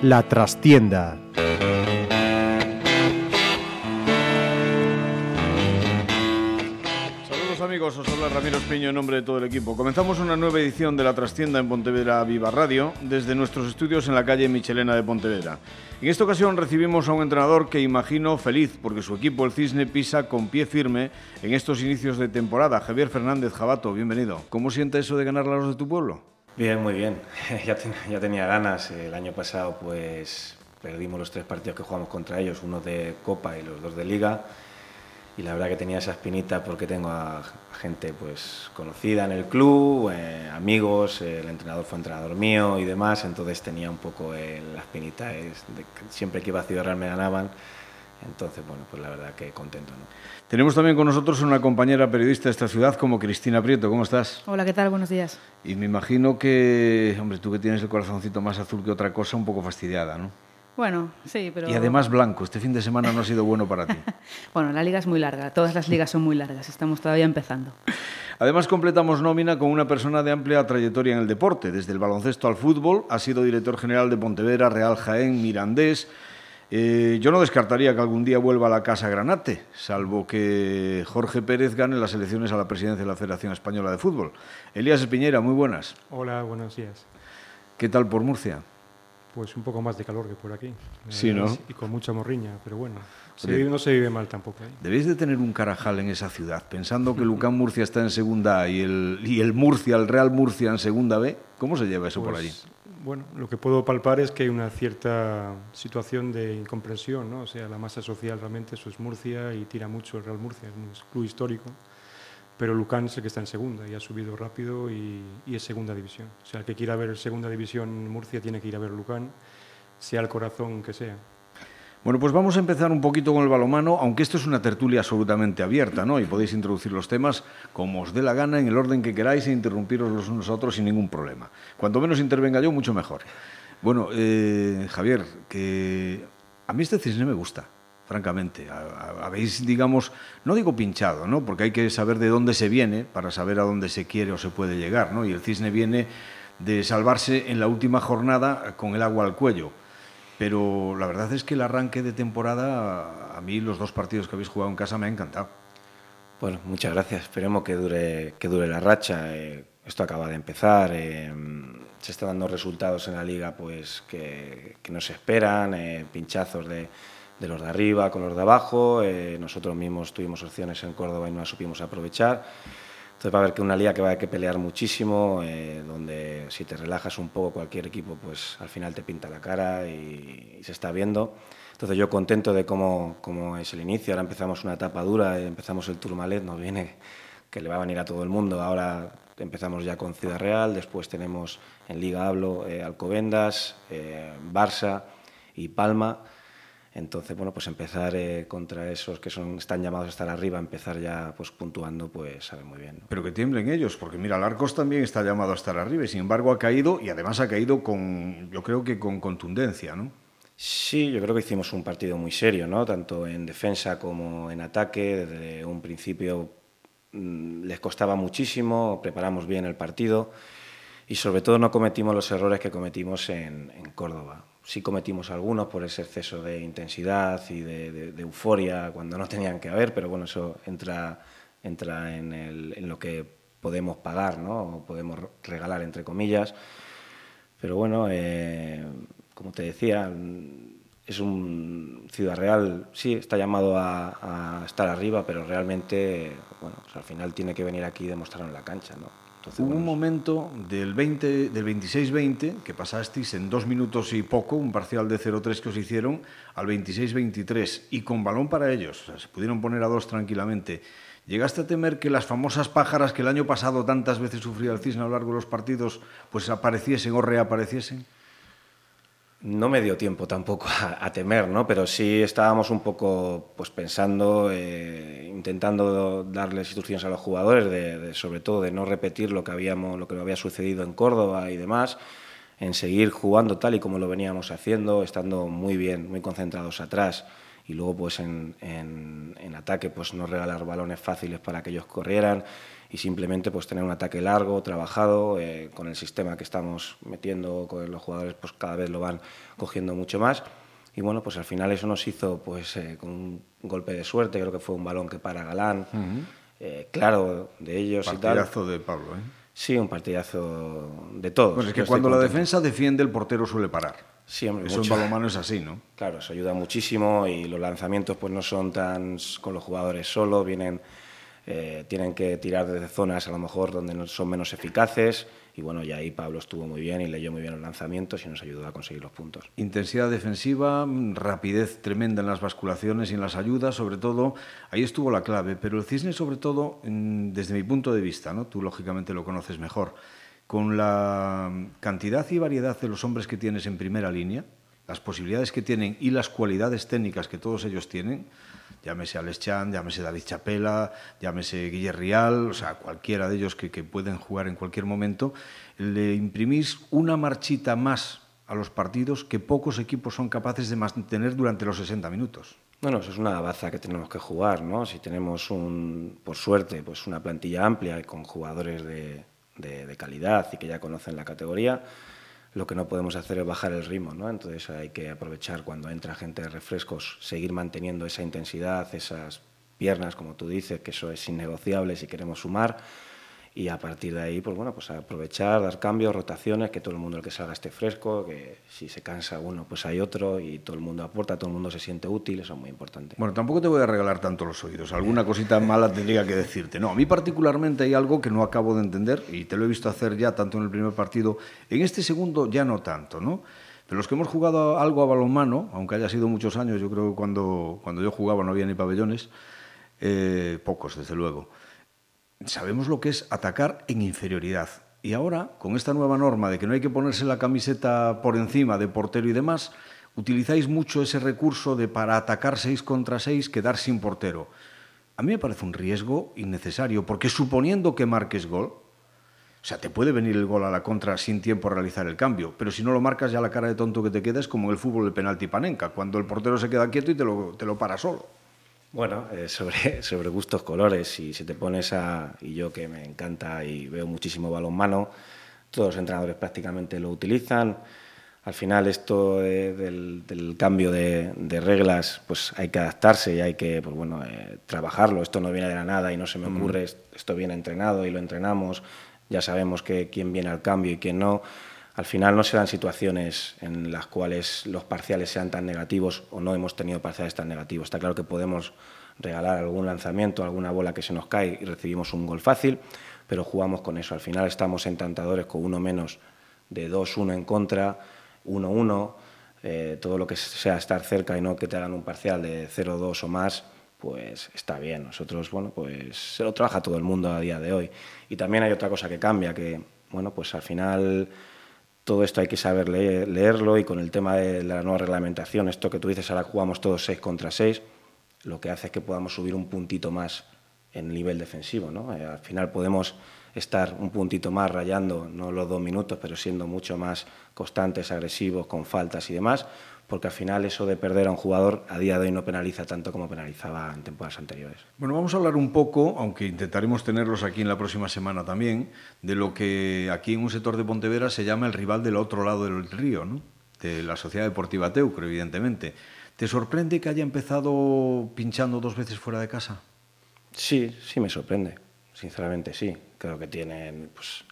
La trastienda. Amigos, os Ramiro Espiño en nombre de todo el equipo. Comenzamos una nueva edición de La Trastienda en Pontevedra Viva Radio desde nuestros estudios en la calle Michelena de Pontevedra. En esta ocasión recibimos a un entrenador que imagino feliz porque su equipo, el Cisne, pisa con pie firme en estos inicios de temporada. Javier Fernández Jabato, bienvenido. ¿Cómo siente eso de ganar a los de tu pueblo? Bien, muy bien. Ya, ten, ya, tenía ganas. El año pasado pues perdimos los tres partidos que jugamos contra ellos, uno de Copa y los dos de Liga. Y la verdad que tenía esa espinita porque tengo a gente pues conocida en el club, eh, amigos, el entrenador fue entrenador mío y demás, entonces tenía un poco eh, la espinita de que siempre que iba a Ciudad Real me ganaban. Entonces, bueno, pues la verdad que contento. ¿no? Tenemos también con nosotros una compañera periodista de esta ciudad como Cristina Prieto. ¿Cómo estás? Hola, ¿qué tal? Buenos días. Y me imagino que, hombre, tú que tienes el corazoncito más azul que otra cosa, un poco fastidiada, ¿no? Bueno, sí, pero... Y además blanco. Este fin de semana no ha sido bueno para ti. bueno, la liga es muy larga. Todas las ligas son muy largas. Estamos todavía empezando. Además, completamos nómina con una persona de amplia trayectoria en el deporte. Desde el baloncesto al fútbol, ha sido director general de Pontevedra, Real Jaén, Mirandés, eh, yo no descartaría que algún día vuelva a la Casa Granate, salvo que Jorge Pérez gane las elecciones a la presidencia de la Federación Española de Fútbol. Elías Espiñera, muy buenas. Hola, buenos días. ¿Qué tal por Murcia? Pues un poco más de calor que por aquí. Sí, ¿no? Y con mucha morriña, pero bueno, se vive, no se vive mal tampoco. ¿eh? Debéis de tener un carajal en esa ciudad, pensando que Lucán Murcia está en segunda A y el, y el Murcia, el Real Murcia en segunda B. ¿Cómo se lleva eso pues, por allí? Bueno, lo que puedo palpar es que hay una cierta situación de incomprensión, ¿no? O sea, la masa social realmente eso es Murcia y tira mucho el Real Murcia, es un club histórico, pero Lucán es el que está en segunda y ha subido rápido y, es segunda división. O sea, el que quiera ver segunda división Murcia tiene que ir a ver Lucán, sea el corazón que sea. Bueno, pues vamos a empezar un poquito con el balomano, aunque esto es una tertulia absolutamente abierta, ¿no? Y podéis introducir los temas como os dé la gana, en el orden que queráis, e interrumpiros los unos a otros sin ningún problema. Cuanto menos intervenga yo, mucho mejor. Bueno, eh, Javier, que a mí este cisne me gusta, francamente. Habéis, digamos, no digo pinchado, ¿no? Porque hay que saber de dónde se viene para saber a dónde se quiere o se puede llegar, ¿no? Y el cisne viene de salvarse en la última jornada con el agua al cuello. Pero la verdad es que el arranque de temporada, a mí los dos partidos que habéis jugado en casa me ha encantado. Bueno, muchas gracias. Esperemos que dure, que dure la racha. Eh, esto acaba de empezar. Eh, se están dando resultados en la liga pues que, no se esperan, eh, pinchazos de, de, los de arriba con los de abajo. nosotros mismos tuvimos opciones en Córdoba y no las supimos aprovechar. Entonces va a haber que una liga que va a haber que pelear muchísimo, eh, donde si te relajas un poco cualquier equipo, pues al final te pinta la cara y, se está viendo. Entonces yo contento de cómo, cómo, es el inicio. Ahora empezamos una etapa dura, empezamos el Tourmalet, nos viene que le va a venir a todo el mundo. Ahora empezamos ya con Ciudad Real, después tenemos en Liga Hablo eh, Alcobendas, eh, Barça y Palma. Entonces, bueno, pues empezar eh, contra esos que son, están llamados a estar arriba, empezar ya pues puntuando, pues sabe muy bien. ¿no? Pero que tiemblen ellos, porque mira, el Arcos también está llamado a estar arriba y sin embargo ha caído y además ha caído con, yo creo que con contundencia, ¿no? Sí, yo creo que hicimos un partido muy serio, ¿no? Tanto en defensa como en ataque. Desde un principio mmm, les costaba muchísimo, preparamos bien el partido y sobre todo no cometimos los errores que cometimos en, en Córdoba sí cometimos algunos por ese exceso de intensidad y de, euforia cuando no tenían que haber, pero bueno, eso entra, entra en, el, en, lo que podemos pagar, ¿no? O podemos regalar, entre comillas. Pero bueno, eh, como te decía, es un Ciudad Real, sí, está llamado a, estar arriba, pero realmente, bueno, al final tiene que venir aquí y demostrarlo en la cancha, ¿no? Entonces, Hubo bueno, un momento del, 20, del 26-20 que pasasteis en dos minutos y poco, un parcial de 0-3 que os hicieron, al 26-23 y con balón para ellos. O sea, se pudieron poner a dos tranquilamente. ¿Llegaste a temer que las famosas pájaras que el año pasado tantas veces sufría el Cisne a lo largo de los partidos, pues apareciesen o reapareciesen? No me dio tiempo tampoco a, a, temer, ¿no? Pero sí estábamos un poco pues pensando, eh, intentando darles instrucciones a los jugadores, sobre todo de no repetir lo que habíamos, lo que había sucedido en Córdoba y demás. en seguir jugando tal y como lo veníamos haciendo, estando muy bien, muy concentrados atrás y luego pues en, en, ataque pues no regalar balones fáciles para que ellos corrieran y simplemente pues tener un ataque largo, trabajado, eh, con el sistema que estamos metiendo con los jugadores pues cada vez lo van cogiendo mucho más y bueno pues al final eso nos hizo pues eh, con un golpe de suerte, creo que fue un balón que para Galán, eh, claro de ellos y tal. de Pablo, ¿eh? Sí, un partidazo de todos. Pues es que cuando la defensa defiende, el portero suele parar. Siempre. Eso en balonmano es así, ¿no? Claro, eso ayuda muchísimo y los lanzamientos pues no son tan con los jugadores solo, vienen, eh, tienen que tirar desde zonas a lo mejor donde son menos eficaces y bueno, y ahí Pablo estuvo muy bien y leyó muy bien los lanzamientos y nos ayudó a conseguir los puntos. Intensidad defensiva, rapidez tremenda en las basculaciones y en las ayudas, sobre todo, ahí estuvo la clave, pero el Cisne sobre todo, desde mi punto de vista, ¿no? tú lógicamente lo conoces mejor, con la cantidad y variedad de los hombres que tienes en primera línea, las posibilidades que tienen y las cualidades técnicas que todos ellos tienen, llámese Alex Chan, llámese David Chapela, llámese Guillermo Rial, o sea, cualquiera de ellos que, que pueden jugar en cualquier momento, le imprimís una marchita más a los partidos que pocos equipos son capaces de mantener durante los 60 minutos. Bueno, eso es una baza que tenemos que jugar, ¿no? Si tenemos, un, por suerte, pues una plantilla amplia con jugadores de, de, de calidad y que ya conocen la categoría, lo que no podemos hacer es bajar el ritmo, ¿no? Entonces hay que aprovechar cuando entra gente de refrescos, seguir manteniendo esa intensidad, esas piernas, como tú dices, que eso es innegociable si queremos sumar y a partir de ahí, pues bueno, pues aprovechar, dar cambios, rotaciones, que todo el mundo el que salga esté fresco, que si se cansa uno, pues hay otro y todo el mundo aporta, todo el mundo se siente útil, eso es muy importante. Bueno, tampoco te voy a regalar tanto los oídos, alguna cosita mala tendría que decirte. No, a mí particularmente hay algo que no acabo de entender y te lo he visto hacer ya tanto en el primer partido, en este segundo ya no tanto, ¿no? Pero los que hemos jugado algo a balonmano, aunque haya sido muchos años, yo creo que cuando, cuando yo jugaba no había ni pabellones, eh, pocos desde luego sabemos lo que es atacar en inferioridad. Y ahora, con esta nueva norma de que no hay que ponerse la camiseta por encima de portero y demás, utilizáis mucho ese recurso de para atacar 6 contra 6 quedar sin portero. A mí me parece un riesgo innecesario, porque suponiendo que marques gol, o sea, te puede venir el gol a la contra sin tiempo realizar el cambio, pero si no lo marcas ya la cara de tonto que te queda es como en el fútbol del penalti panenca, cuando el portero se queda quieto y te lo, te lo para solo. Bueno, eh, sobre, sobre gustos colores, y si te pones a, y yo que me encanta y veo muchísimo balonmano, todos los entrenadores prácticamente lo utilizan. Al final esto del, cambio de, reglas, pues hay que adaptarse y hay que, pues bueno, eh, trabajarlo. Esto no viene de la nada y no se me ocurre, esto viene entrenado y lo entrenamos. Ya sabemos que quién viene al cambio y quién no al final no se dan situaciones en las cuales los parciales sean tan negativos o no hemos tenido parciales tan negativos. Está claro que podemos regalar algún lanzamiento, alguna bola que se nos cae y recibimos un gol fácil, pero jugamos con eso. Al final estamos en tantadores con uno menos de 2-1 en contra, 1-1, eh, todo lo que sea estar cerca y no que te hagan un parcial de 0-2 o más, pues está bien. Nosotros, bueno, pues se lo trabaja todo el mundo a día de hoy. Y también hay otra cosa que cambia, que, bueno, pues al final todo esto hay que saber leerlo y con el tema de la nueva reglamentación, esto que tú dices, ahora jugamos todos 6 contra 6, lo que hace es que podamos subir un puntito más en nivel defensivo. ¿no? Eh, al final podemos estar un puntito más rayando, no los dos minutos, pero siendo mucho más constantes, agresivos, con faltas y demás, porque al final eso de perder a un jugador a día de hoy no penaliza tanto como penalizaba en temporadas anteriores. Bueno, vamos a hablar un poco, aunque intentaremos tenerlos aquí en la próxima semana también, de lo que aquí en un sector de Pontevedra se llama el rival del otro lado del río, ¿no? de la Sociedad Deportiva Teucro, evidentemente. ¿Te sorprende que haya empezado pinchando dos veces fuera de casa? Sí, sí me sorprende, sinceramente sí. Creo que tienen pues,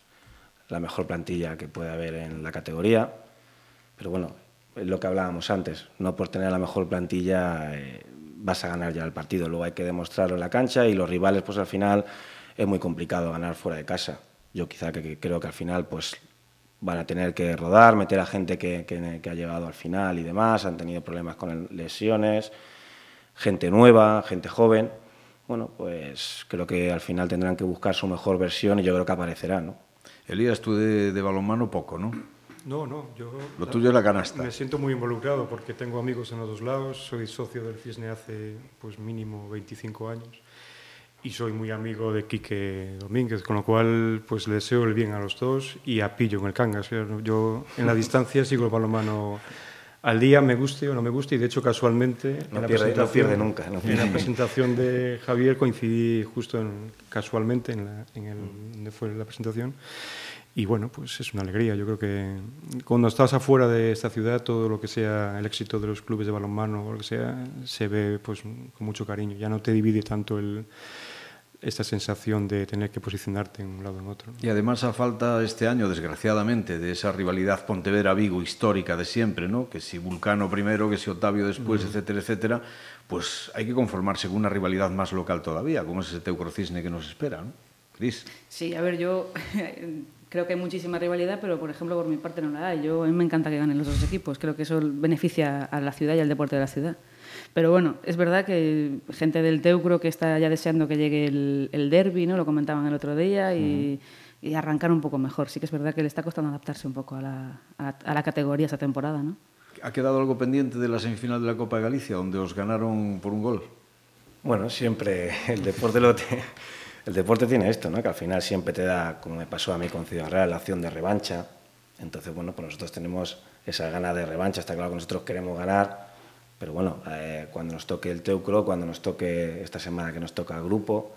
la mejor plantilla que puede haber en la categoría, pero bueno, lo que hablábamos antes, no por tener la mejor plantilla eh, vas a ganar ya el partido, luego hay que demostrarlo en la cancha y los rivales pues al final es muy complicado ganar fuera de casa. Yo quizá que, creo que al final pues van a tener que rodar, meter a gente que, que, ha llegado al final y demás, han tenido problemas con lesiones, gente nueva, gente joven. Bueno, pues creo que al final tendrán que buscar su mejor versión y yo creo que aparecerá, ¿no? Elías, tú de, de balonmano poco, ¿no? No, no, yo... Lo tuyo es la canasta. Me siento muy involucrado porque tengo amigos en los dos lados, soy socio del Cisne hace pues mínimo 25 años y soy muy amigo de Quique Domínguez, con lo cual pues le deseo el bien a los dos y a Pillo en el Cangas. Yo en la distancia sigo el balonmano al día, me guste o no me guste, y de hecho casualmente no, en pierde, no pierde nunca. No pierde. En la presentación de Javier coincidí justo en, casualmente en, la, en el, donde fue la presentación y bueno, pues es una alegría. Yo creo que cuando estás afuera de esta ciudad, todo lo que sea el éxito de los clubes de balonmano o lo que sea, se ve pues con mucho cariño. Ya no te divide tanto el, esta sensación de tener que posicionarte en un lado o en otro. Y además a falta este año, desgraciadamente, de esa rivalidad Pontevedra-Vigo histórica de siempre, ¿no? que si Vulcano primero, que si Octavio después, mm. etcétera, etcétera, pues hay que conformarse con una rivalidad más local todavía, como es ese Teucrocisne que nos espera. ¿no? Cris. Sí, a ver, yo creo que hay muchísima rivalidad, pero por ejemplo por mi parte no la hay. Yo, a mí me encanta que ganen los dos equipos, creo que eso beneficia a la ciudad y al deporte de la ciudad. Pero bueno, es verdad que gente del Teucro que está ya deseando que llegue el, el derby, ¿no? lo comentaban el otro día, y, y, arrancar un poco mejor. Sí que es verdad que le está costando adaptarse un poco a la, a, la categoría esa temporada. ¿no? ¿Ha quedado algo pendiente de la semifinal de la Copa de Galicia, donde os ganaron por un gol? Bueno, siempre el deporte lo el deporte tiene esto, ¿no? que al final siempre te da, como me pasó a mí con Ciudad Real, la opción de revancha. Entonces, bueno, pues nosotros tenemos esa gana de revancha, está claro que nosotros queremos ganar, pero bueno, eh, cuando nos toque el Teucro, cuando nos toque esta semana que nos toca el grupo,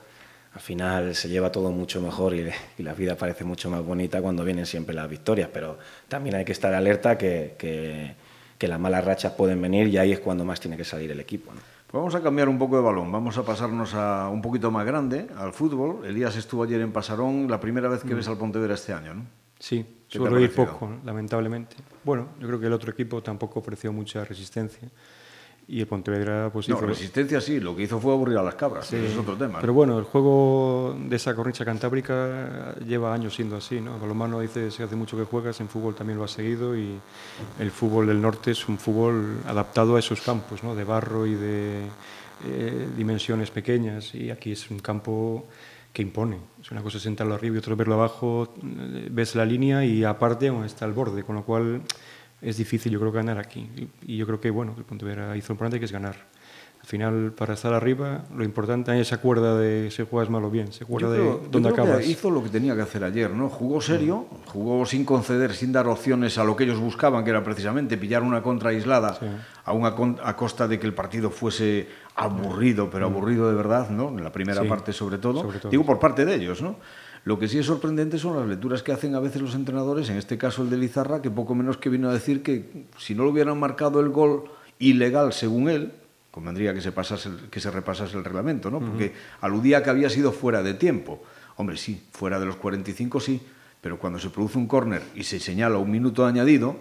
al final se lleva todo mucho mejor y, y, la vida parece mucho más bonita cuando vienen siempre las victorias, pero también hay que estar alerta que, que, que las malas rachas pueden venir y ahí es cuando más tiene que salir el equipo. ¿no? Pues vamos a cambiar un poco de balón, vamos a pasarnos a un poquito más grande, al fútbol. Elías estuvo ayer en Pasarón, la primera vez que mm. ves al Pontevedra este año, ¿no? Sí, suelo ir poco, lamentablemente. Bueno, yo creo que el otro equipo tampoco ofreció mucha resistencia y el Pontevedra pues no, hizo... resistencia sí, lo que hizo fue aburrir a las cabras, sí, es otro tema. Pero bueno, el juego de esa cornicha cantábrica lleva años siendo así, ¿no? Balonmano dice se hace mucho que juegas, en fútbol también lo ha seguido y el fútbol del norte es un fútbol adaptado a esos campos, ¿no? De barro y de eh, dimensiones pequeñas y aquí es un campo que impone. Es una cosa sentarlo arriba y otra verlo abajo, ves la línea y aparte está el borde, con lo cual es difícil, yo creo, ganar aquí. Y, yo creo que, bueno, el Pontevedra hizo lo importante que es ganar. Al final, para estar arriba, lo importante es esa cuerda de si juegas mal o bien, se acuerda de dónde acabas. hizo lo que tenía que hacer ayer, ¿no? Jugó serio, jugó sin conceder, sin dar opciones a lo que ellos buscaban, que era precisamente pillar una contra aislada a, una a costa de que el partido fuese aburrido, pero aburrido de verdad, ¿no? En la primera parte sobre todo. sobre todo. Digo por parte de ellos, ¿no? Lo que sí es sorprendente son las lecturas que hacen a veces los entrenadores, en este caso el de Lizarra, que poco menos que vino a decir que si no lo hubieran marcado el gol ilegal según él, convendría que se, pasase, que se repasase el reglamento, ¿no? porque aludía que había sido fuera de tiempo. Hombre, sí, fuera de los 45 sí, pero cuando se produce un córner y se señala un minuto añadido,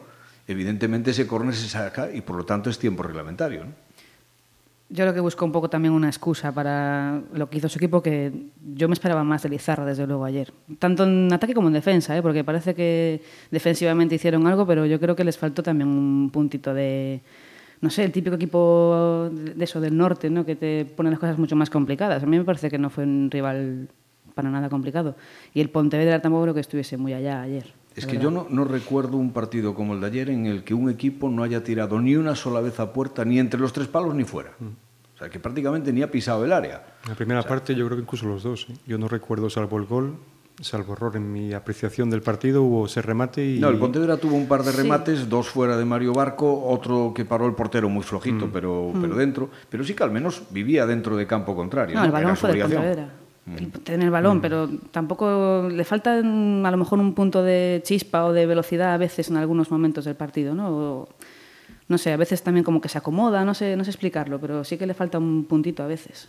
evidentemente ese córner se saca y por lo tanto es tiempo reglamentario. ¿no? Yo creo que busco un poco también una excusa para lo que hizo su equipo, que yo me esperaba más de Lizarra, desde luego, ayer. Tanto en ataque como en defensa, ¿eh? porque parece que defensivamente hicieron algo, pero yo creo que les faltó también un puntito de, no sé, el típico equipo de eso del norte, ¿no? que te pone las cosas mucho más complicadas. A mí me parece que no fue un rival para nada complicado. Y el Pontevedra tampoco creo que estuviese muy allá ayer. Es que yo no, no, recuerdo un partido como el de ayer en el que un equipo no haya tirado ni una sola vez a puerta, ni entre los tres palos ni fuera. Mm. O sea, que prácticamente ni ha pisado el área. En la primera parte yo creo que incluso los dos. ¿eh? Yo no recuerdo, salvo el gol, salvo error en mi apreciación del partido, hubo ese remate y... No, el Pontevedra tuvo un par de remates, dos fuera de Mario Barco, otro que paró el portero muy flojito, mm. pero, pero mm. dentro. Pero sí que al menos vivía dentro de campo contrario. No, el balón fue de Pontevedra tener el balón, mm. pero tampoco le falta a lo mejor un punto de chispa o de velocidad a veces en algunos momentos del partido, ¿no? no sé, a veces también como que se acomoda, no sé, no sé explicarlo, pero sí que le falta un puntito a veces.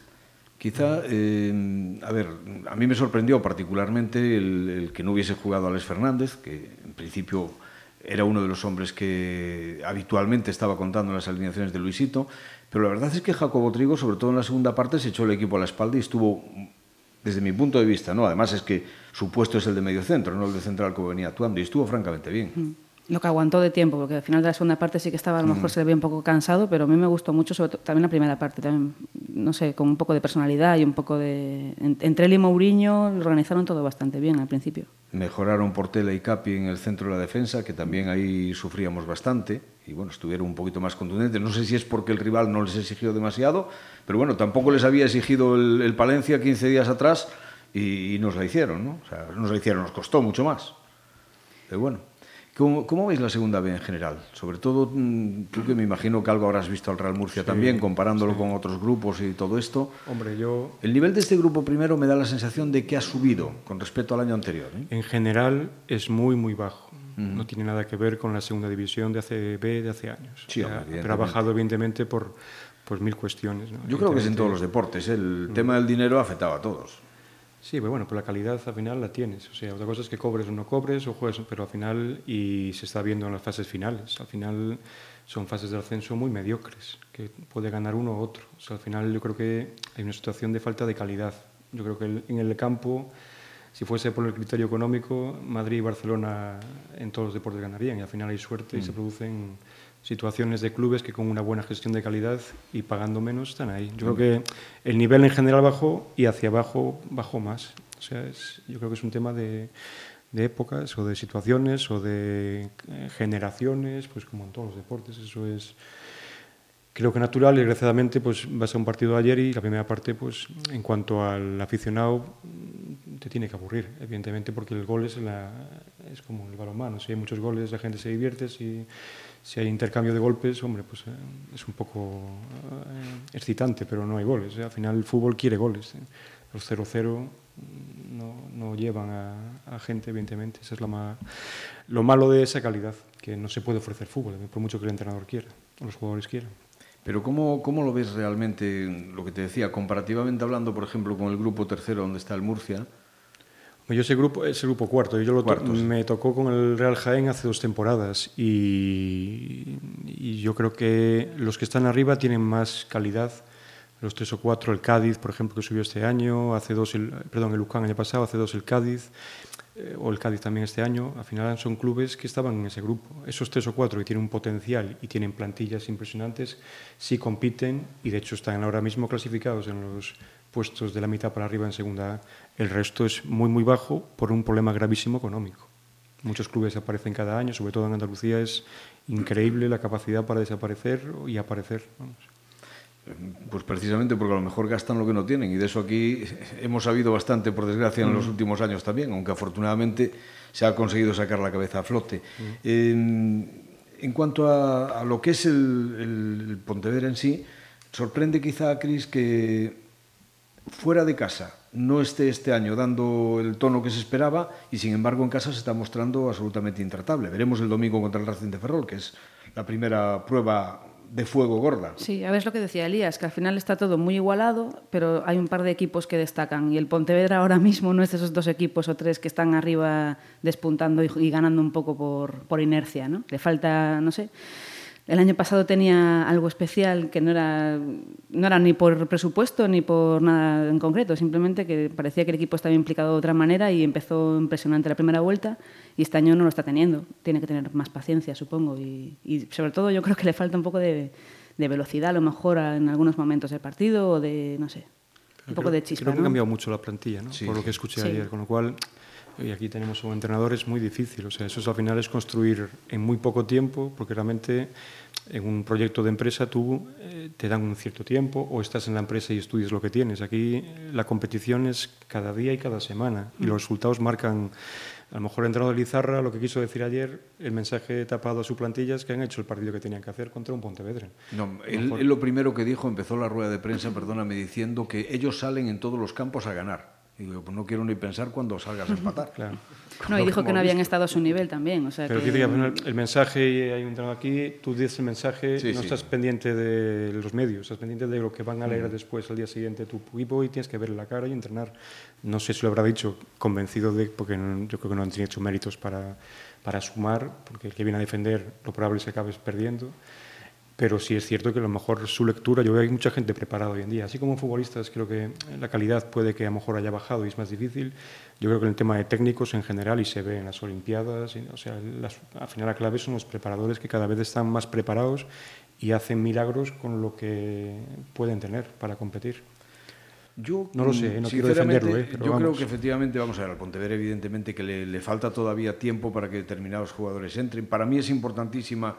Quizá, eh, a ver, a mí me sorprendió particularmente el, que no hubiese jugado Alex Fernández, que en principio era uno de los hombres que habitualmente estaba contando en las alineaciones de Luisito, pero la verdad es que Jacobo Trigo, sobre todo en la segunda parte, se echó el equipo a la espalda y estuvo desde mi punto de vista, ¿no? Además es que su puesto es el de medio centro, no el de central como venía actuando, y estuvo francamente bien. Mm. Lo que aguantó de tiempo, porque al final de la segunda parte sí que estaba, a lo mejor se le veía un poco cansado, pero a mí me gustó mucho, sobre todo, también la primera parte. También, no sé, con un poco de personalidad y un poco de... Entre él y Mourinho lo organizaron todo bastante bien al principio. Mejoraron Portela y Capi en el centro de la defensa, que también ahí sufríamos bastante, y bueno, estuvieron un poquito más contundentes. No sé si es porque el rival no les exigió demasiado, pero bueno, tampoco les había exigido el, el Palencia 15 días atrás y, y, nos la hicieron, ¿no? O sea, nos la hicieron, nos costó mucho más. Pero bueno. ¿Cómo, ¿Cómo, veis la segunda B en general? Sobre todo, mm, tú que me imagino que algo habrás visto al Real Murcia sí, también, comparándolo sí. con otros grupos y todo esto. Hombre, yo... El nivel de este grupo primero me da la sensación de que ha subido con respecto al año anterior. ¿eh? En general es muy, muy bajo. Uh -huh. No tiene nada que ver con la segunda división de ACB de hace años. Sí, o sea, pero ha bajado evidentemente por, mil cuestiones. ¿no? Yo creo que es en todos los deportes. ¿eh? El uh -huh. tema del dinero ha afectado a todos. Sí, pero bueno, pero la calidad al final la tienes. O sea, otra cosa es que cobres o no cobres o juegues, pero al final, y se está viendo en las fases finales, al final son fases de ascenso muy mediocres, que puede ganar uno u otro. O sea, al final yo creo que hay una situación de falta de calidad. Yo creo que en el campo, si fuese por el criterio económico, Madrid y Barcelona en todos los deportes ganarían y al final hay suerte mm. y se producen situaciones de clubes que con una buena gestión de calidad y pagando menos están ahí. Yo creo que el nivel en general bajó y hacia abajo bajó más. O sea, es, yo creo que es un tema de, de, épocas o de situaciones o de eh, generaciones, pues como en todos los deportes. Eso es, creo que natural y desgraciadamente pues vas a un partido de ayer y la primera parte pues en cuanto al aficionado te tiene que aburrir evidentemente porque el gol es, la, es como el balonmano si hay muchos goles la gente se divierte si, si hay intercambio de golpes hombre pues eh, es un poco eh, excitante pero no hay goles eh. al final el fútbol quiere goles los 0-0 no, no, llevan a, gente evidentemente eso es lo, más, lo malo de esa calidad que no se puede ofrecer fútbol por mucho que el entrenador quiera o los jugadores quieran pero ¿cómo, ¿cómo, lo ves realmente, lo que te decía, comparativamente hablando, por ejemplo, con el grupo tercero donde está el Murcia? Yo ese grupo es el grupo cuarto. Yo lo to me tocó con el Real Jaén hace dos temporadas y, y, yo creo que los que están arriba tienen más calidad. Los tres o cuatro, el Cádiz, por ejemplo, que subió este año, hace dos, el, perdón, el Lucán el año pasado, hace dos el Cádiz eh, o el Cádiz también este año, al final son clubes que estaban en ese grupo. Esos tres o cuatro que tienen un potencial y tienen plantillas impresionantes, sí compiten y de hecho están ahora mismo clasificados en los puestos de la mitad para arriba en segunda A. El resto es muy, muy bajo por un problema gravísimo económico. Muchos clubes aparecen cada año, sobre todo en Andalucía es increíble la capacidad para desaparecer y aparecer. Vamos. Pues precisamente porque a lo mejor gastan lo que no tienen y de eso aquí hemos sabido bastante, por desgracia, en mm. los últimos años también, aunque afortunadamente se ha conseguido sacar la cabeza a flote. Mm. En, en, cuanto a, a, lo que es el, el, Pontevedra en sí, sorprende quizá a Cris que fuera de casa no esté este año dando el tono que se esperaba y sin embargo en casa se está mostrando absolutamente intratable. Veremos el domingo contra el Racing de Ferrol, que es la primera prueba de fuego gorda. Sí, a ver es lo que decía Elías, que al final está todo muy igualado, pero hay un par de equipos que destacan y el Pontevedra ahora mismo no es de esos dos equipos o tres que están arriba despuntando y, y ganando un poco por, por inercia, ¿no? Le falta, no sé, el año pasado tenía algo especial que no era, no era ni por presupuesto ni por nada en concreto, simplemente que parecía que el equipo estaba implicado de otra manera y empezó impresionante la primera vuelta y este año no lo está teniendo. Tiene que tener más paciencia, supongo, y, y sobre todo yo creo que le falta un poco de, de, velocidad, a lo mejor en algunos momentos del partido o de, no sé, un poco creo, de chispa. Creo que ¿no? ha cambiado mucho la plantilla, ¿no? Sí. por lo que escuché Sí. ayer, con lo cual y aquí tenemos un entrenador, es muy difícil. O sea, eso es, al final es construir en muy poco tiempo, porque realmente en un proyecto de empresa tú eh, te dan un cierto tiempo o estás en la empresa y estudias lo que tienes. Aquí eh, la competición es cada día y cada semana y los resultados marcan. A lo mejor el entrenador de Lizarra, lo que quiso decir ayer, el mensaje tapado a su plantilla es que han hecho el partido que tenían que hacer contra un Pontevedra. No, él, él lo primero que dijo, empezó la rueda de prensa, perdóname, diciendo que ellos salen en todos los campos a ganar. Y digo, pues no quiero ni pensar cuando salgas a empatar. Claro. No, y dijo que no habían estado a su nivel también. O sea Pero que... que el, el mensaje, y hay un entrenador aquí, tú dices el mensaje, Sí, no sí. estás pendiente de los medios, estás pendiente de lo que van a leer después, al día siguiente, tu equipo y tienes que ver la cara y entrenar. No sé si lo habrá dicho convencido de, porque no- yo creo que no han hecho méritos para, para sumar, porque el que viene a defender lo probable es que acabes perdiendo. Pero sí es cierto que a lo mejor su lectura, yo veo que hay mucha gente preparada hoy en día. Así como futbolistas, creo que la calidad puede que a lo mejor haya bajado y es más difícil. Yo creo que en el tema de técnicos en general, y se ve en las Olimpiadas, y, o sea, las- al final la clave son los preparadores que cada vez están más preparados y hacen milagros con lo que pueden tener para competir. Yo, no lo sé, no quiero defenderlo. ¿eh? Yo vamos. creo que efectivamente, vamos a ver, al Pontevedra evidentemente que le, le, falta todavía tiempo para que determinados jugadores entren. Para mí es importantísima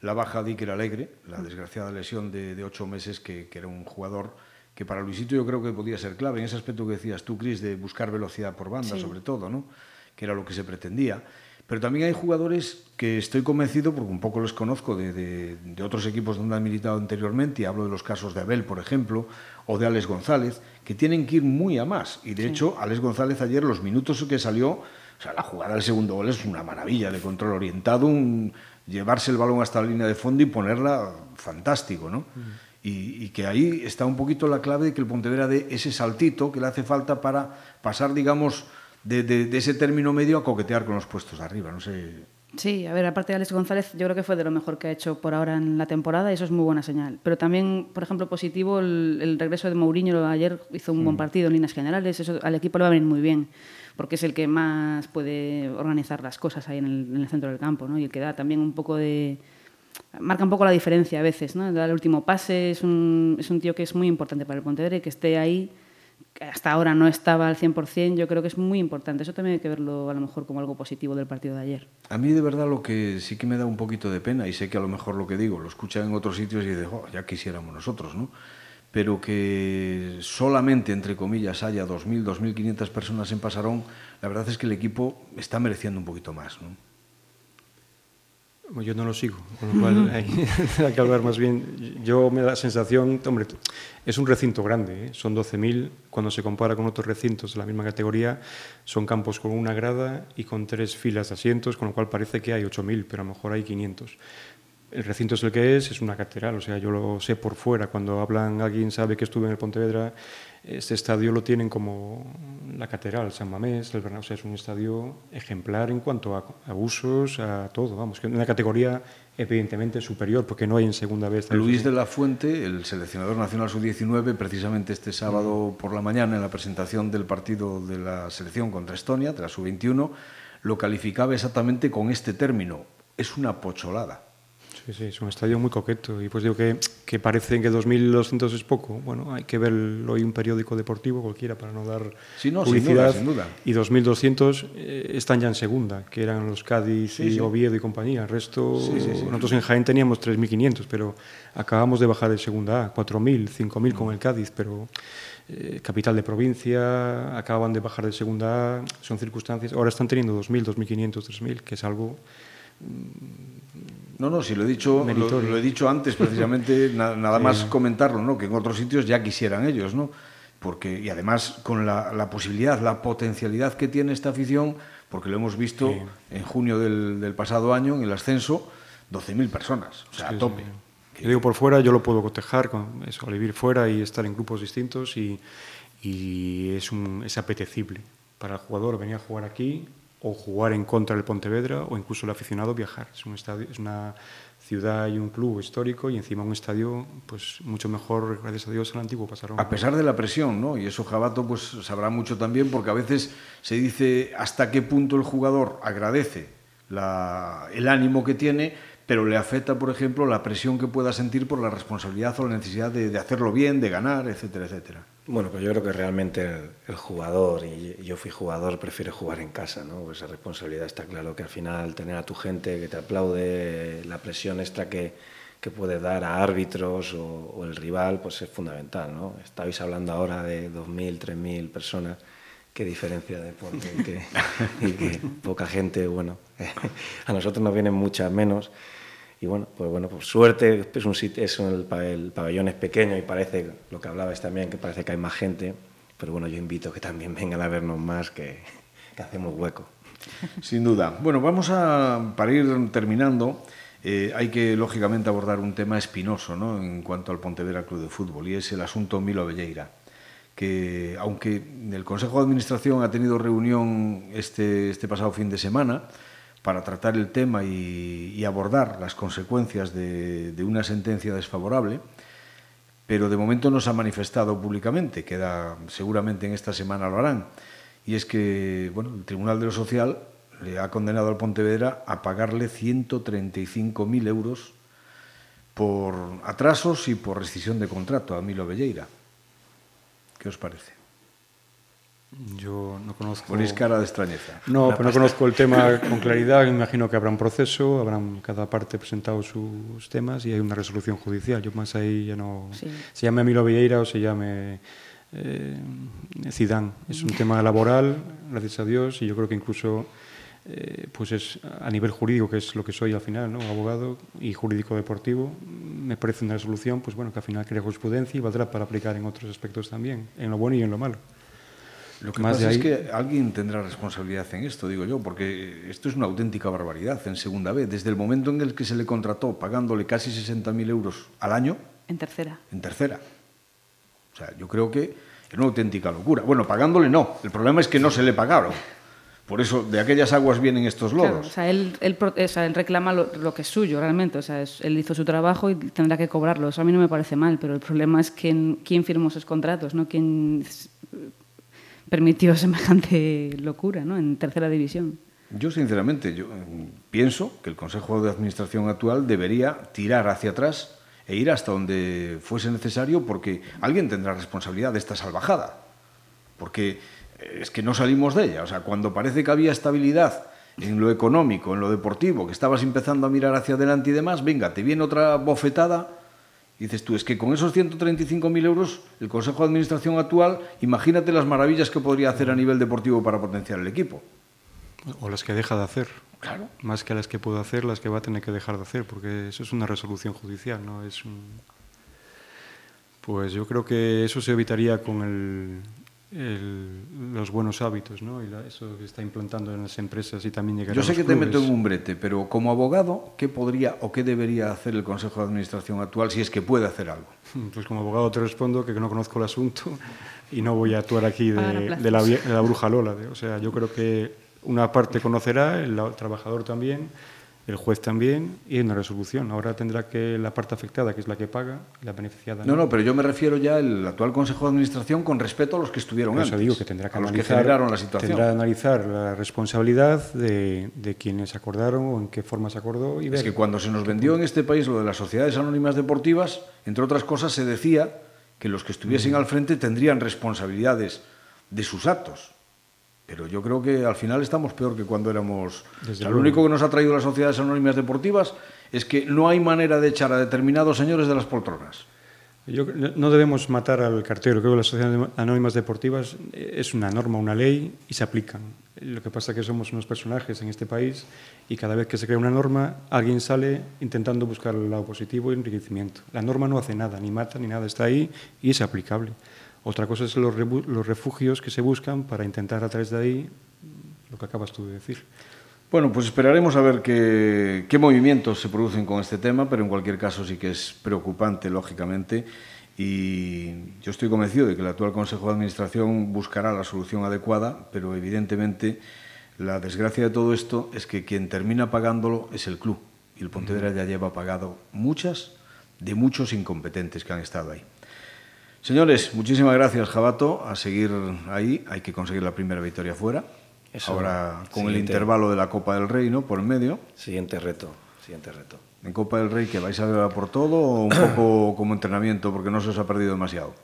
la baja de Iker Alegre, la desgraciada lesión de, de ocho meses, que, que, era un jugador que para Luisito yo creo que podía ser clave, en ese aspecto que decías tú, Cris, de buscar velocidad por banda, sí. sobre todo, ¿no? que era lo que se pretendía. Pero también hay jugadores que estoy convencido, porque un poco los conozco de, de, de, otros equipos donde han militado anteriormente, y hablo de los casos de Abel, por ejemplo, o de Alex González, que tienen que ir muy a más. Y de sí. hecho, Alex González ayer, los minutos que salió, o sea, la jugada del segundo gol es una maravilla de control orientado, un, llevarse el balón hasta la línea de fondo y ponerla fantástico, ¿no? Y, que ahí está un poquito la clave de que el Pontevedra dé ese saltito que le hace falta para pasar, digamos, de, de, de, ese término medio a coquetear con los puestos de arriba. No sé. Sí, a ver, aparte de Alex González, yo creo que fue de lo mejor que ha hecho por ahora en la temporada y eso es muy buena señal. Pero también, por ejemplo, positivo el, el regreso de Mourinho ayer hizo un mm. buen partido en líneas generales, eso al equipo le va a venir muy bien porque es el que más puede organizar las cosas ahí en el, en el centro del campo, ¿no? Y el que da también un poco de marca un poco la diferencia a veces, ¿no? Da el último pase, es un, es un tío que es muy importante para el Pontevedra y que esté ahí hasta ahora no estaba al 100%, yo creo que es muy importante. Eso también hay que verlo a lo mejor como algo positivo del partido de ayer. A mí de verdad lo que sí que me da un poquito de pena, y sé que a lo mejor lo que digo lo escuchan en otros sitios y dicen, oh, ya quisiéramos nosotros, ¿no? Pero que solamente, entre comillas, haya 2.000, 2.500 personas en Pasarón, la verdad es que el equipo está mereciendo un poquito más, ¿no? Yo no lo sigo, con lo cual hay, hay, que hablar más bien. Yo me da la sensación, hombre, es un recinto grande, ¿eh? son 12.000, cuando se compara con otros recintos de la misma categoría, son campos con una grada y con tres filas de asientos, con lo cual parece que hay 8.000, pero a lo mejor hay 500. El recinto es el que es, es una catedral, o sea, yo lo sé por fuera, cuando hablan, alguien sabe que estuve en el Pontevedra, este estadio lo tienen como la catedral, San Mamés, el Bernabéu, o sea, es un estadio ejemplar en cuanto a abusos, a todo, vamos, que una categoría evidentemente superior, porque no hay en segunda vez. Luis de la Fuente, el seleccionador nacional sub-19, precisamente este sábado por la mañana, en la presentación del partido de la selección contra Estonia, de la sub-21, lo calificaba exactamente con este término, es una pocholada. Sí, sí, es un estadio muy coqueto. Y pues digo que, que parece que 2.200 es poco. Bueno, hay que verlo hoy un periódico deportivo cualquiera para no dar sí, no, publicidad. Sin duda, sin duda. Y 2.200 eh, están ya en segunda, que eran los Cádiz sí, y sí. Oviedo y compañía. El resto, nosotros en Jaén teníamos 3.500, pero acabamos de bajar de segunda A, 4.000, 5.000 mm. con el Cádiz, pero eh, capital de provincia, acaban de bajar de segunda A, son circunstancias. Ahora están teniendo 2.000, 2.500, 3.000, que es algo no, no, si lo he dicho, lo, lo, he dicho antes, precisamente, nada, nada sí. más comentarlo, ¿no? Que en otros sitios ya quisieran ellos, ¿no? Porque, y además con la, la posibilidad, la potencialidad que tiene esta afición, porque lo hemos visto sí. en junio del, del, pasado año, en el ascenso, 12.000 personas, o sea, sí, a tope. Yo digo por fuera, yo lo puedo cotejar con eso, vivir fuera y estar en grupos distintos y, y es, un, es apetecible para el jugador venir a jugar aquí o jugar en contra del Pontevedra o incluso el aficionado viajar. Es, un estadio, es una ciudad y un club histórico y encima un estadio pues mucho mejor, gracias a Dios, al antiguo Pasarón. A pesar de la presión, ¿no? Y eso Jabato pues sabrá mucho también porque a veces se dice hasta qué punto el jugador agradece la, el ánimo que tiene, pero le afecta, por ejemplo, la presión que pueda sentir por la responsabilidad o la necesidad de, de hacerlo bien, de ganar, etcétera, etcétera. Bueno, pues yo creo que realmente el, el, jugador, y yo fui jugador, prefiere jugar en casa, ¿no? Pues esa responsabilidad está claro que al final tener a tu gente que te aplaude, la presión extra que, que puede dar a árbitros o, o, el rival, pues es fundamental, ¿no? Estabais hablando ahora de 2.000, 3.000 personas, qué diferencia de deporte y que, y que poca gente, bueno, a nosotros nos vienen muchas menos. Y bueno, pues bueno, por suerte es un sitio, es el, el, pabellón es pequeño y parece, lo que hablabais también, que parece que hay más gente, pero bueno, yo invito que también vengan a vernos más, que, que hacemos hueco. Sin duda. Bueno, vamos a, para ir terminando, eh, hay que lógicamente abordar un tema espinoso ¿no? en cuanto al Pontevedra Club de Fútbol y es el asunto Milo Velleira que aunque el Consejo de Administración ha tenido reunión este, este pasado fin de semana, para tratar el tema y, abordar las consecuencias de, de, una sentencia desfavorable, pero de momento no se ha manifestado públicamente, queda seguramente en esta semana lo harán. Y es que bueno, el Tribunal de lo Social le ha condenado al Pontevedra a pagarle 135.000 euros por atrasos y por rescisión de contrato a Milo Velleira. ¿Qué os parece? Yo no conozco. Ponéis cara de extrañeza. No, pero no conozco el tema con claridad. Me imagino que habrá un proceso, habrán cada parte presentado sus temas y hay una resolución judicial. Yo más ahí ya no. Sí. Se llame Milo Vieira o se llame eh, Zidane. Es un tema laboral, gracias a Dios, y yo creo que incluso eh, pues es a nivel jurídico, que es lo que soy al final, ¿no? abogado y jurídico deportivo, me parece una resolución pues bueno, que al final crea jurisprudencia y valdrá para aplicar en otros aspectos también, en lo bueno y en lo malo. Lo que Más pasa de es ahí- que alguien tendrá responsabilidad en esto, digo yo, porque esto es una auténtica barbaridad en segunda vez. Desde el momento en el que se le contrató pagándole casi 60.000 euros al año, En tercera. en tercera. O sea, yo creo que es una auténtica locura. Bueno, pagándole no. El problema es que no se le pagaron. Por eso, de aquellas aguas vienen estos Claro, lodos. o sea, él, él, o sea, él reclama lo, lo que es suyo realmente. O sea, es- él hizo su trabajo y tendrá que cobrarlo. Eso a mí no me parece mal, pero el problema es quién, quién firmó esos contratos, ¿no? ¿Quién permitió semejante locura ¿no? en tercera división? Yo, sinceramente, yo mm, pienso que el Consejo de Administración actual debería tirar hacia atrás e ir hasta donde fuese necesario porque alguien tendrá responsabilidad de esta salvajada. Porque eh, es que no salimos de ella. O sea, cuando parece que había estabilidad en lo económico, en lo deportivo, que estabas empezando a mirar hacia adelante y demás, venga, te viene otra bofetada y dices tú, es que con esos 135.000 euros, el Consejo de Administración actual, imagínate las maravillas que podría hacer a nivel deportivo para potenciar el equipo. O las que deja de hacer. Claro. Más que las que puedo hacer, las que va a tener que dejar de hacer, porque eso es una resolución judicial, no es un... Pues yo creo que eso se evitaría con el, el- los buenos hábitos, ¿no? Y la- eso que está implantando en las empresas y también llegar Yo a sé los que te clubes. meto en un brete, pero como abogado, ¿qué podría o qué debería hacer el Consejo de Administración actual si es que puede hacer algo? Pues como abogado te respondo que no conozco el asunto y no voy a actuar aquí de, la, de la bruja Lola. de- o sea, yo creo que una parte conocerá, el trabajador también, el juez también, y hay una resolución. Ahora tendrá que la parte afectada, que es la que paga, y la beneficiada. No, no, pero yo me refiero ya al actual Consejo de Administración con respeto a los que estuvieron Por antes. eso digo que tendrá que a los que analizar, generaron la situación. tendrá que analizar la responsabilidad de, de quienes acordaron o en qué forma se acordó y ver. Es que cuando se nos vendió en este país lo de las sociedades anónimas deportivas, entre otras cosas se decía que los que Mm. estuviesen al frente tendrían responsabilidades de sus actos. Pero yo creo que al final estamos peor que cuando éramos... Desde O sea, lo único que nos ha traído las sociedades anónimas deportivas es que no hay manera de echar a determinados señores de las poltronas. Yo no debemos matar al cartero. Creo que las sociedades anónimas deportivas eh, es una norma, una ley y se aplican. Lo que pasa es que somos unos personajes en este país y cada vez que se crea una norma, alguien sale intentando buscar el lado positivo y enriquecimiento. La norma no hace nada, ni mata, ni nada, está ahí y es aplicable. Otra cosa es los, los refugios que se buscan para intentar a través de ahí lo que acabas tú de decir. Bueno, pues esperaremos a ver qué, qué movimientos se producen con este tema, pero en cualquier caso sí que es preocupante, lógicamente, y yo estoy convencido de que el actual Consejo de Administración buscará la solución adecuada, pero evidentemente la desgracia de todo esto es que quien termina pagándolo es el club, y el Pontevedra ya lleva pagado muchas de muchos incompetentes que han estado ahí. Señores, muchísimas gracias, Jabato. A seguir ahí, hay que conseguir la primera victoria fuera. Eso, Ahora con el intervalo de la Copa del Rey, ¿no? Por medio. Siguiente reto, siguiente reto. En Copa del Rey, que vais a ver por todo o un poco como entrenamiento, porque no se os ha perdido demasiado.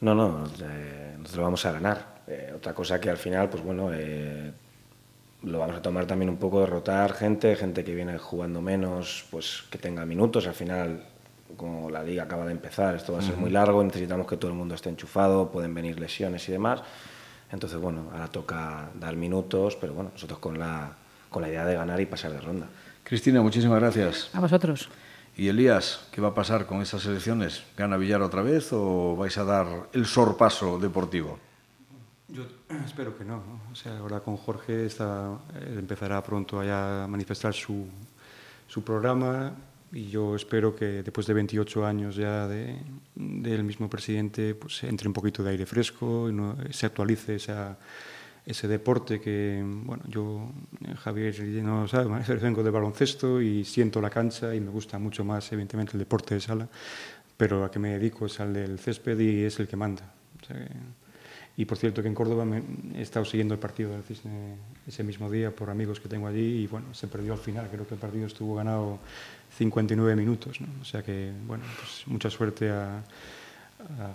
No, no, eh, nosotros lo vamos a ganar. Eh, otra cosa que al final, pues bueno, eh, lo vamos a tomar también un poco de rotar gente, gente que viene jugando menos, pues que tenga minutos. Al final, como la liga acaba de empezar, esto va a ser muy largo, necesitamos que todo el mundo esté enchufado, pueden venir lesiones y demás. Entonces, bueno, ahora toca dar minutos, pero bueno, nosotros con la, con la idea de ganar y pasar de ronda. Cristina, muchísimas gracias. A vosotros. Y Elías, ¿qué va a pasar con esas elecciones? ¿Gana Villar otra vez o vais a dar el sorpaso deportivo? Yo espero que no, ¿no? O sea, ahora con Jorge está, él empezará pronto a a manifestar su, su programa y yo espero que después de 28 años ya de- del mismo presidente pues entre un poquito de aire fresco y se actualice esa, ese deporte que, bueno, yo, eh, Javier no sabe, vengo de baloncesto y siento la cancha y me gusta mucho más, evidentemente, el deporte de sala, pero a que me dedico es al del césped y es el que manda. Y por cierto que en Córdoba me, he estado siguiendo el partido del Cisne ese mismo día por amigos que tengo allí y bueno, se perdió al final. Creo que el partido estuvo ganado 59 minutos. ¿no? O sea que, bueno, pues mucha suerte a,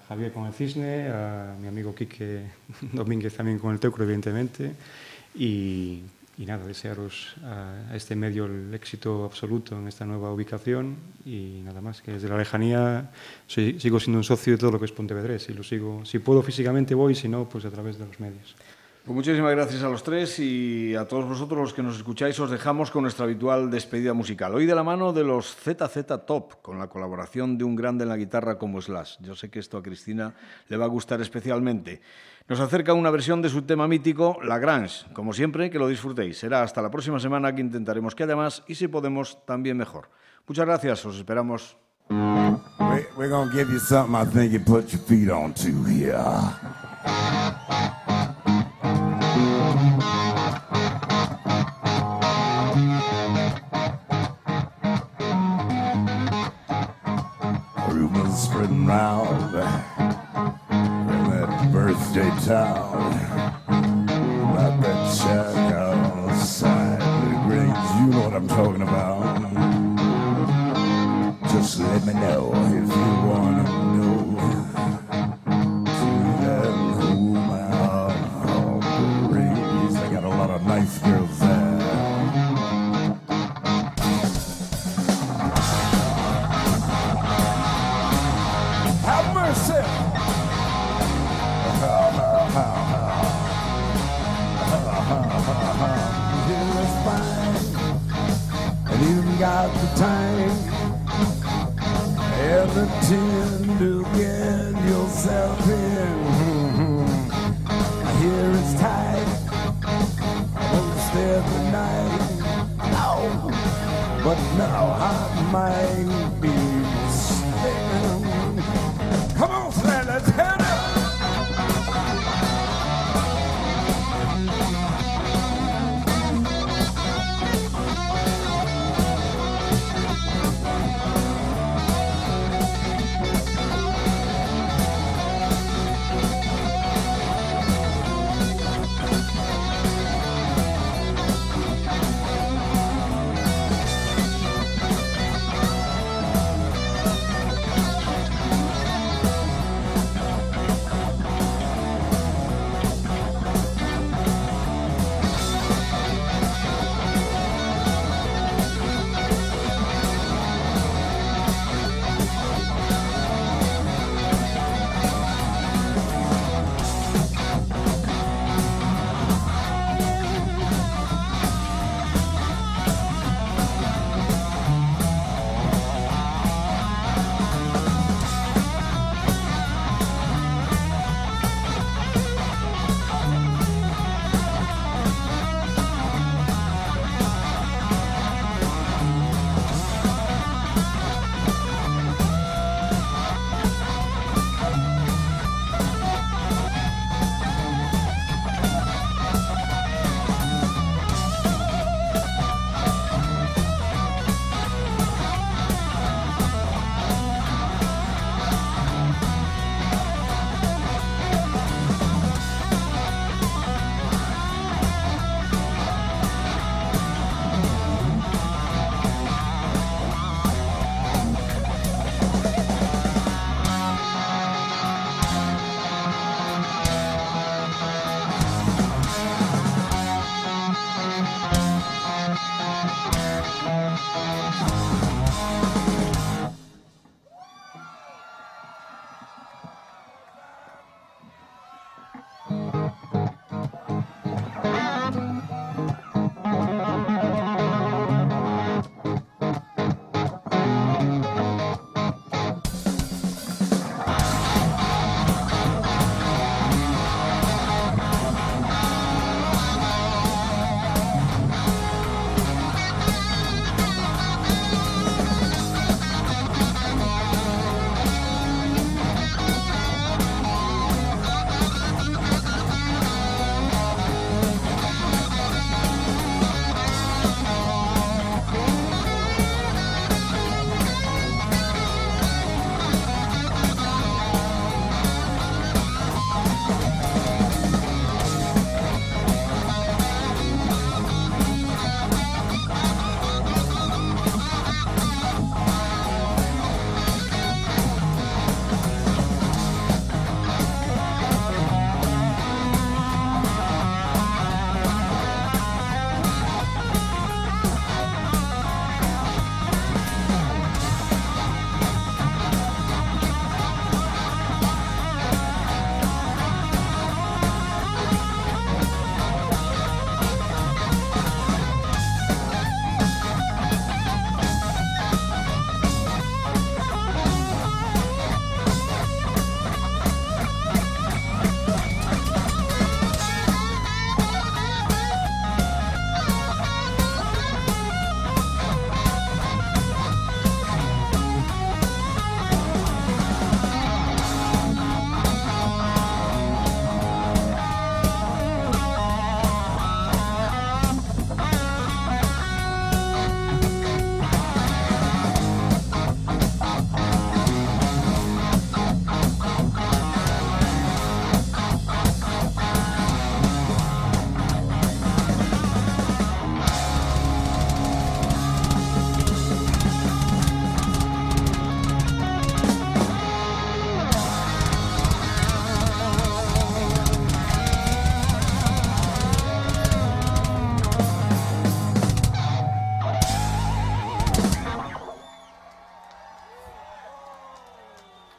Javier con el Cisne, a mi amigo Quique Domínguez también con el Teucro, evidentemente. Y, y nada, desearos a, este medio el éxito absoluto en esta nueva ubicación y nada más, que desde la lejanía sigo siendo un socio de todo lo que es Pontevedrés y lo sigo, si puedo físicamente voy, si no, pues a través de los medios. Pues muchísimas gracias a los tres y a todos vosotros los que nos escucháis os dejamos con nuestra habitual despedida musical. Hoy de la mano de los ZZ Top, con la colaboración de un grande en la guitarra como Slash. Yo sé que esto a Cristina le va a gustar especialmente. Nos acerca una versión de su tema mítico, La Grange. Como siempre, que lo disfrutéis. Será hasta la próxima semana que intentaremos que haya más y si podemos, también mejor. Muchas gracias, os esperamos. Town.